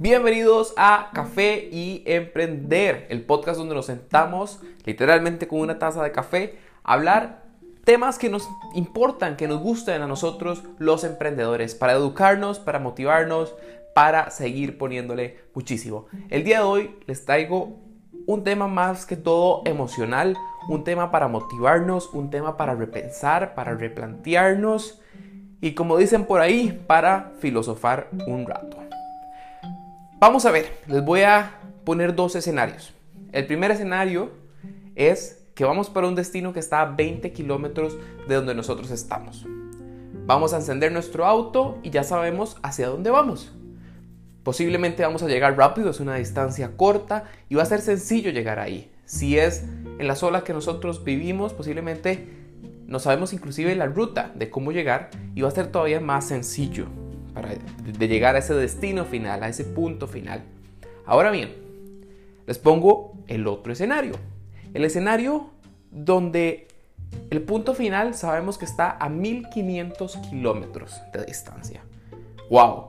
Bienvenidos a Café y Emprender, el podcast donde nos sentamos literalmente con una taza de café a hablar temas que nos importan, que nos gustan a nosotros los emprendedores, para educarnos, para motivarnos, para seguir poniéndole muchísimo. El día de hoy les traigo un tema más que todo emocional, un tema para motivarnos, un tema para repensar, para replantearnos y como dicen por ahí, para filosofar un rato. Vamos a ver, les voy a poner dos escenarios. El primer escenario es que vamos para un destino que está a 20 kilómetros de donde nosotros estamos. Vamos a encender nuestro auto y ya sabemos hacia dónde vamos. Posiblemente vamos a llegar rápido, es una distancia corta y va a ser sencillo llegar ahí. Si es en la zona que nosotros vivimos, posiblemente no sabemos inclusive la ruta de cómo llegar y va a ser todavía más sencillo de llegar a ese destino final, a ese punto final. Ahora bien, les pongo el otro escenario. El escenario donde el punto final sabemos que está a 1500 kilómetros de distancia. ¡Wow!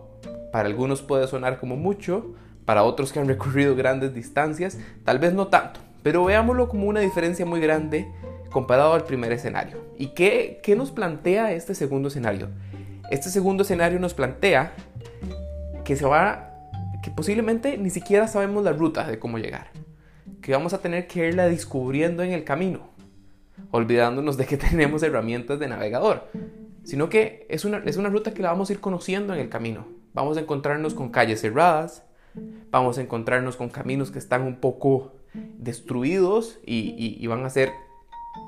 Para algunos puede sonar como mucho, para otros que han recorrido grandes distancias, tal vez no tanto, pero veámoslo como una diferencia muy grande comparado al primer escenario. ¿Y qué, qué nos plantea este segundo escenario? Este segundo escenario nos plantea que se va, que posiblemente ni siquiera sabemos la ruta de cómo llegar, que vamos a tener que irla descubriendo en el camino, olvidándonos de que tenemos herramientas de navegador, sino que es una, es una ruta que la vamos a ir conociendo en el camino. Vamos a encontrarnos con calles cerradas, vamos a encontrarnos con caminos que están un poco destruidos y, van a ser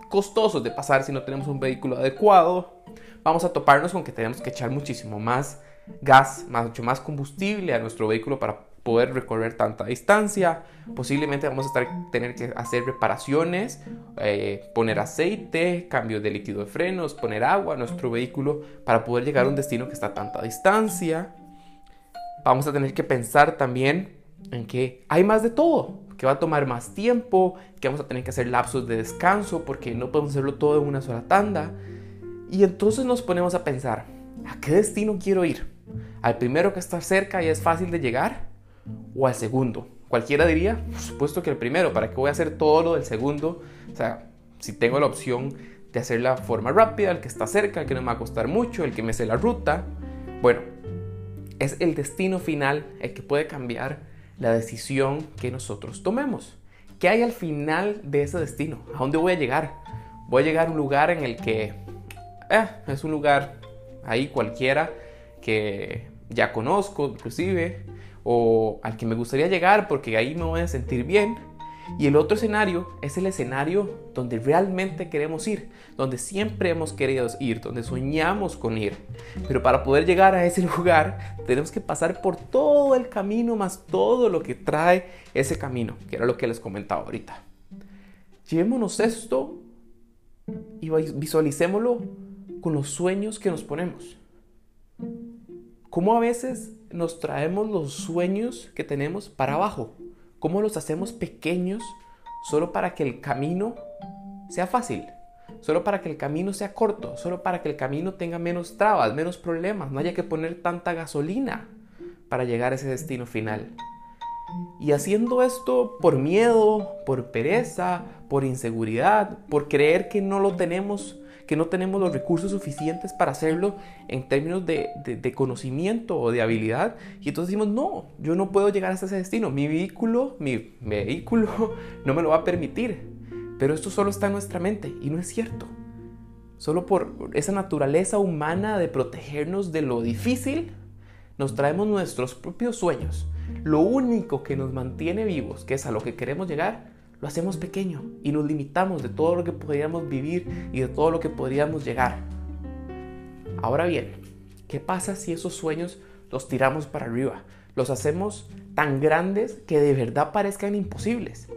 costosos de pasar si no tenemos un vehículo adecuado. Vamos a toparnos con que tenemos que echar muchísimo más gas, mucho más combustible a nuestro vehículo para poder recorrer tanta distancia. Posiblemente vamos a tener que hacer reparaciones, eh, poner aceite, cambio de líquido de frenos, poner agua a nuestro vehículo para poder llegar a un destino que está a tanta distancia vamos a tener que pensar también en que hay más de todo, que va a tomar más tiempo, que vamos a tener que hacer lapsos de descanso porque no podemos hacerlo todo en una sola tanda. Y entonces nos ponemos a pensar, ¿a qué destino quiero ir? ¿Al primero que está cerca y es fácil de llegar? ¿O al segundo? Cualquiera diría, por supuesto que el primero, ¿para qué voy a hacer todo lo del segundo? O sea, si tengo la opción de hacer la forma rápida, el que está cerca, el que no me va a costar mucho, el que me sé la ruta. Bueno, es el destino final el que puede cambiar la decisión que nosotros tomemos. ¿Qué hay al final de ese destino? ¿A dónde voy a llegar? Voy a llegar a un lugar en el que eh, es un lugar ahí cualquiera que ya conozco inclusive o al que me gustaría llegar porque ahí me voy a sentir bien y el otro escenario es el escenario donde realmente queremos ir, donde siempre hemos querido ir, donde soñamos con ir. Pero para poder llegar a ese lugar tenemos que pasar por todo el camino más todo lo que trae ese camino, que era lo que les comentaba ahorita. Llevémonos esto y visualicémoslo con los sueños que nos ponemos. ¿Cómo a veces nos traemos los sueños que tenemos para abajo? cómo los hacemos pequeños solo para que el camino sea fácil, solo para que el camino sea corto, solo para que el camino tenga menos trabas, menos problemas, no haya que poner tanta gasolina para llegar a ese destino final. Y haciendo esto por miedo, por pereza, por inseguridad, por creer que no lo tenemos que no tenemos los recursos suficientes para hacerlo en términos de, conocimiento o de habilidad. Y entonces decimos, no, yo no puedo llegar hasta ese destino. Mi vehículo, mi vehículo no me lo va a permitir. Pero esto solo está en nuestra mente y no es cierto. Solo por esa naturaleza humana de protegernos de lo difícil, nos traemos nuestros propios sueños. Lo único que nos mantiene vivos, que es a lo que queremos llegar, lo hacemos pequeño y nos limitamos de todo lo que podríamos vivir y de todo lo que podríamos llegar. Ahora bien, ¿qué pasa si esos sueños los tiramos para arriba? Los hacemos tan grandes que de verdad parezcan imposibles.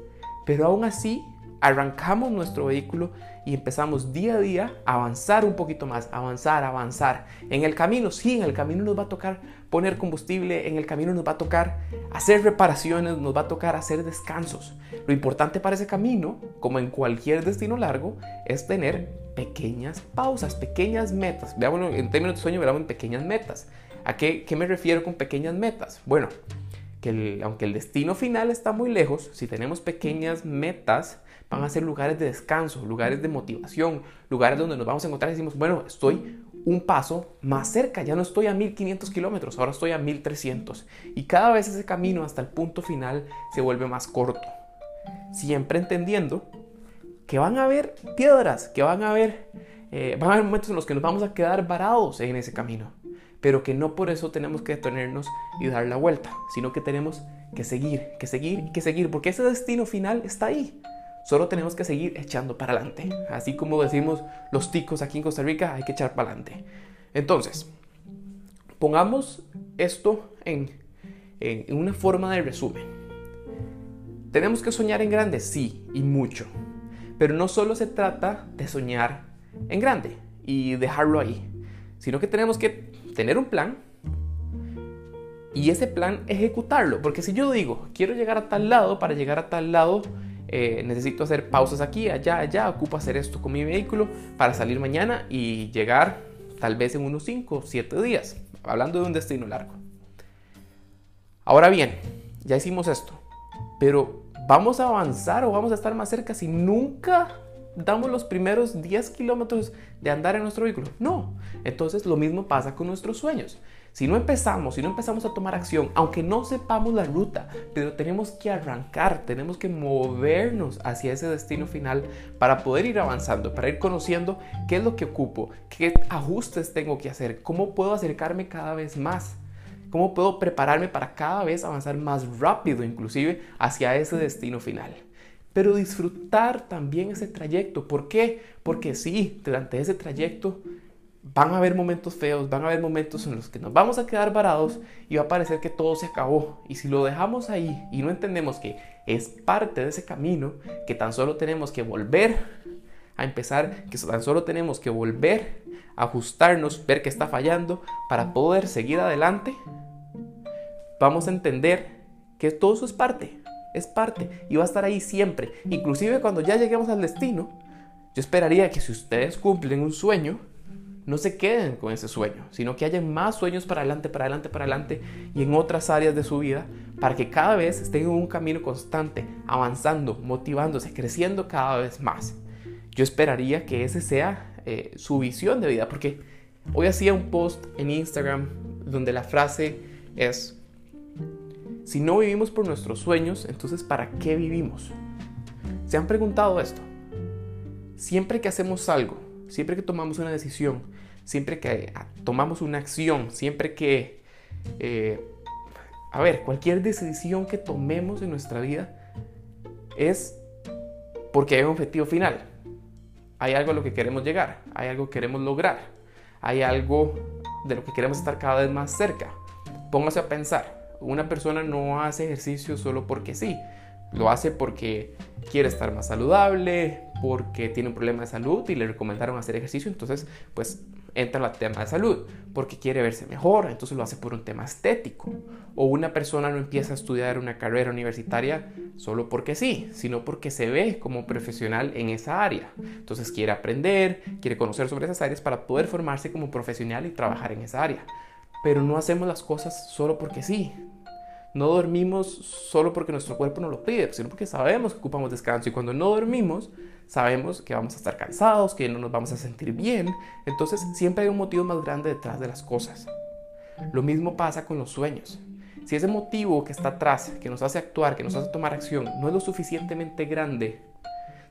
Pero aún así, arrancamos nuestro vehículo y empezamos día a día a avanzar un poquito más, avanzar, avanzar. En el camino, sí, en el camino nos va a tocar poner combustible, en el camino nos va a tocar hacer reparaciones, nos va a tocar hacer descansos. Lo importante para ese camino, como en cualquier destino largo, es tener pequeñas pausas, pequeñas metas. Veámoslo en términos de sueño, veamos en pequeñas metas. ¿A qué, qué me refiero con pequeñas metas? Bueno, que aunque el destino final está muy lejos, si tenemos pequeñas metas, van a ser lugares de descanso, lugares de motivación, lugares donde nos vamos a encontrar y decimos, bueno, estoy un paso más cerca, ya no estoy a 1500 kilómetros, ahora estoy a 1300. Y cada vez ese camino hasta el punto final se vuelve más corto. Siempre entendiendo que van a haber piedras, que van a haber, eh, van a haber momentos en los que nos vamos a quedar varados en ese camino, pero que no por eso tenemos que detenernos y dar la vuelta, sino que tenemos que seguir, que seguir y que seguir, porque ese destino final está ahí. Solo tenemos que seguir echando para adelante. Así como decimos los ticos aquí en Costa Rica, hay que echar para adelante. Entonces, pongamos esto en, en una forma de resumen. ¿Tenemos que soñar en grande? Sí, y mucho. Pero no solo se trata de soñar en grande y dejarlo ahí, sino que tenemos que tener un plan y ese plan ejecutarlo. Porque si yo digo, quiero llegar a tal lado, para llegar a tal lado eh, necesito hacer pausas aquí, allá, allá, ocupo hacer esto con mi vehículo para salir mañana y llegar tal vez en unos 5 o 7 días, hablando de un destino largo. Ahora bien, ya hicimos esto, pero ¿vamos a avanzar o vamos a estar más cerca si nunca damos los primeros 10 kilómetros de andar en nuestro vehículo? No. Entonces lo mismo pasa con nuestros sueños. Si no empezamos, si no empezamos a tomar acción, aunque no sepamos la ruta, pero tenemos que arrancar, tenemos que movernos hacia ese destino final para poder ir avanzando, para ir conociendo qué es lo que ocupo, qué ajustes tengo que hacer, cómo puedo acercarme cada vez más. ¿Cómo puedo prepararme para cada vez avanzar más rápido, inclusive hacia ese destino final? Pero disfrutar también ese trayecto. ¿Por qué? Porque sí, durante ese trayecto van a haber momentos feos, van a haber momentos en los que nos vamos a quedar varados y va a parecer que todo se acabó. Y si lo dejamos ahí y no entendemos que es parte de ese camino, que tan solo tenemos que volver a empezar, que tan solo tenemos que volver a ajustarnos, ver que está fallando para poder seguir adelante, vamos a entender que todo eso es parte, es parte y va a estar ahí siempre. Inclusive cuando ya lleguemos al destino, yo esperaría que si ustedes cumplen un sueño, no se queden con ese sueño, sino que haya más sueños para adelante, para adelante, para adelante y en otras áreas de su vida para que cada vez estén en un camino constante, avanzando, motivándose, creciendo cada vez más. Yo esperaría que ese sea eh, su visión de vida, porque hoy hacía un post en Instagram donde la frase es, si no vivimos por nuestros sueños, entonces ¿para qué vivimos? ¿Se han preguntado esto? Siempre que hacemos algo, siempre que tomamos una decisión, siempre que tomamos una acción, siempre que, eh, a ver, cualquier decisión que tomemos en nuestra vida es porque hay un objetivo final. Hay algo a lo que queremos llegar, hay algo que queremos lograr, hay algo de lo que queremos estar cada vez más cerca. Póngase a pensar, una persona no hace ejercicio solo porque sí, lo hace porque quiere estar más saludable, porque tiene un problema de salud y le recomendaron hacer ejercicio, entonces pues entra el tema de salud, porque quiere verse mejor, entonces lo hace por un tema estético. O una persona no empieza a estudiar una carrera universitaria solo porque sí, sino porque se ve como profesional en esa área. Entonces quiere aprender, quiere conocer sobre esas áreas para poder formarse como profesional y trabajar en esa área. Pero no hacemos las cosas solo porque sí. No dormimos solo porque nuestro cuerpo no lo pide, sino porque sabemos que ocupamos descanso. Y cuando no dormimos, sabemos que vamos a estar cansados, que no nos vamos a sentir bien. Entonces siempre hay un motivo más grande detrás de las cosas. Lo mismo pasa con los sueños. Si ese motivo que está atrás, que nos hace actuar, que nos hace tomar acción, no es lo suficientemente grande,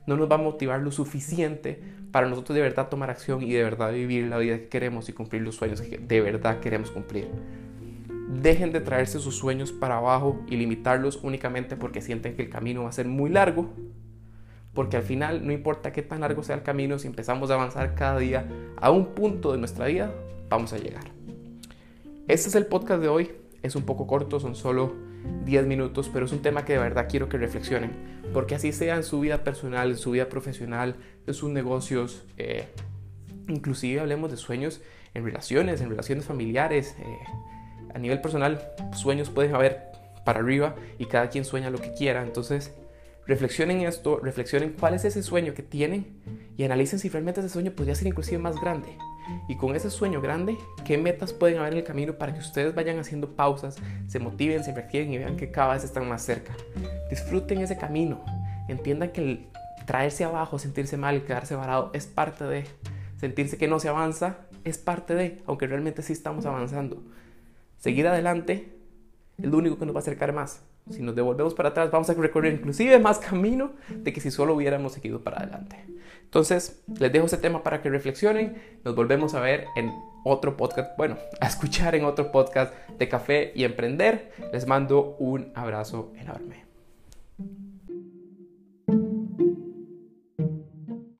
no nos va a motivar lo suficiente para nosotros de verdad tomar acción y de verdad vivir la vida que queremos y cumplir los sueños que de verdad queremos cumplir. Dejen de traerse sus sueños para abajo y limitarlos únicamente porque sienten que el camino va a ser muy largo. Porque al final no importa qué tan largo sea el camino, si empezamos a avanzar cada día a un punto de nuestra vida, vamos a llegar. Este es el podcast de hoy. Es un poco corto, son solo 10 minutos, pero es un tema que de verdad quiero que reflexionen. Porque así sea en su vida personal, en su vida profesional, en sus negocios, eh, inclusive hablemos de sueños en relaciones, en relaciones familiares. Eh, a nivel personal, sueños pueden haber para arriba y cada quien sueña lo que quiera. Entonces, reflexionen esto, reflexionen cuál es ese sueño que tienen y analicen si realmente ese sueño podría ser inclusive más grande. Y con ese sueño grande, ¿qué metas pueden haber en el camino para que ustedes vayan haciendo pausas, se motiven, se reactiven y vean que cada vez están más cerca? Disfruten ese camino. Entiendan que el traerse abajo, sentirse mal, quedarse varado es parte de. Sentirse que no se avanza es parte de, aunque realmente sí estamos avanzando. Seguir adelante es lo único que nos va a acercar más. Si nos devolvemos para atrás, vamos a recorrer inclusive más camino de que si solo hubiéramos seguido para adelante. Entonces, les dejo ese tema para que reflexionen. Nos volvemos a ver en otro podcast, bueno, a escuchar en otro podcast de café y emprender. Les mando un abrazo enorme.